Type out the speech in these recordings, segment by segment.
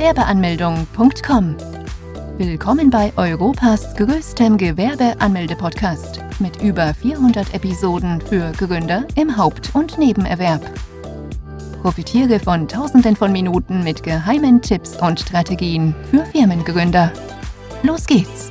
www.gewerbeanmeldung.com. Willkommen bei Europas größtem Gewerbeanmelde-Podcast mit über 400 Episoden für Gründer im Haupt- und Nebenerwerb. Profitiere von Tausenden von Minuten mit geheimen Tipps und Strategien für Firmengründer. Los geht's!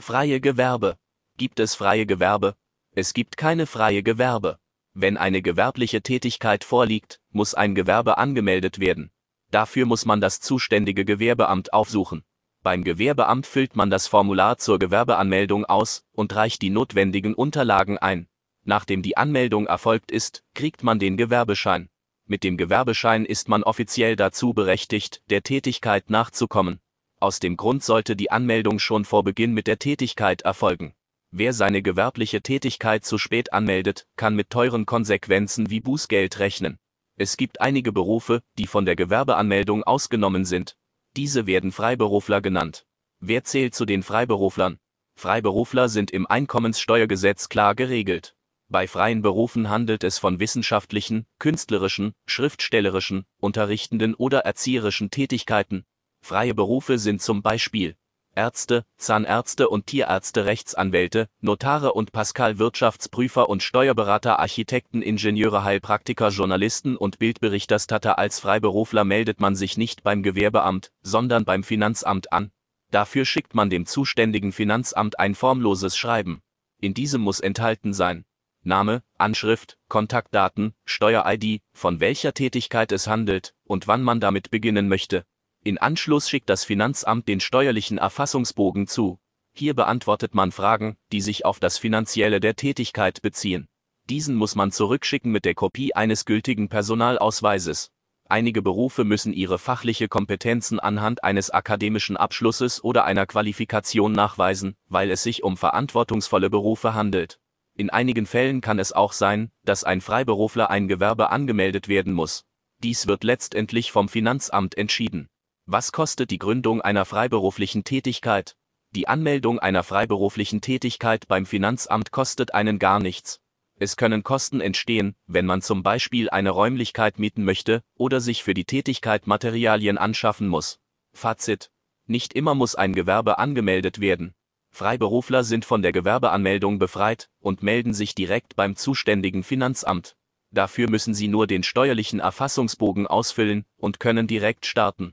Freie Gewerbe. Gibt es freie Gewerbe? Es gibt keine freie Gewerbe. Wenn eine gewerbliche Tätigkeit vorliegt, muss ein Gewerbe angemeldet werden. Dafür muss man das zuständige Gewerbeamt aufsuchen. Beim Gewerbeamt füllt man das Formular zur Gewerbeanmeldung aus und reicht die notwendigen Unterlagen ein. Nachdem die Anmeldung erfolgt ist, kriegt man den Gewerbeschein. Mit dem Gewerbeschein ist man offiziell dazu berechtigt, der Tätigkeit nachzukommen. Aus dem Grund sollte die Anmeldung schon vor Beginn mit der Tätigkeit erfolgen. Wer seine gewerbliche Tätigkeit zu spät anmeldet, kann mit teuren Konsequenzen wie Bußgeld rechnen. Es gibt einige Berufe, die von der Gewerbeanmeldung ausgenommen sind. Diese werden Freiberufler genannt. Wer zählt zu den Freiberuflern? Freiberufler sind im Einkommenssteuergesetz klar geregelt. Bei freien Berufen handelt es von wissenschaftlichen, künstlerischen, schriftstellerischen, unterrichtenden oder erzieherischen Tätigkeiten. Freie Berufe sind zum Beispiel Ärzte, Zahnärzte und Tierärzte, Rechtsanwälte, Notare und Pascal Wirtschaftsprüfer und Steuerberater, Architekten, Ingenieure, Heilpraktiker, Journalisten und Bildberichterstatter. Als Freiberufler meldet man sich nicht beim Gewerbeamt, sondern beim Finanzamt an. Dafür schickt man dem zuständigen Finanzamt ein formloses Schreiben. In diesem muss enthalten sein Name, Anschrift, Kontaktdaten, Steuer-ID, von welcher Tätigkeit es handelt und wann man damit beginnen möchte. In Anschluss schickt das Finanzamt den steuerlichen Erfassungsbogen zu. Hier beantwortet man Fragen, die sich auf das Finanzielle der Tätigkeit beziehen. Diesen muss man zurückschicken mit der Kopie eines gültigen Personalausweises. Einige Berufe müssen ihre fachliche Kompetenzen anhand eines akademischen Abschlusses oder einer Qualifikation nachweisen, weil es sich um verantwortungsvolle Berufe handelt. In einigen Fällen kann es auch sein, dass ein Freiberufler ein Gewerbe angemeldet werden muss. Dies wird letztendlich vom Finanzamt entschieden. Was kostet die Gründung einer freiberuflichen Tätigkeit? Die Anmeldung einer freiberuflichen Tätigkeit beim Finanzamt kostet einen gar nichts. Es können Kosten entstehen, wenn man zum Beispiel eine Räumlichkeit mieten möchte oder sich für die Tätigkeit Materialien anschaffen muss. Fazit. Nicht immer muss ein Gewerbe angemeldet werden. Freiberufler sind von der Gewerbeanmeldung befreit und melden sich direkt beim zuständigen Finanzamt. Dafür müssen sie nur den steuerlichen Erfassungsbogen ausfüllen und können direkt starten.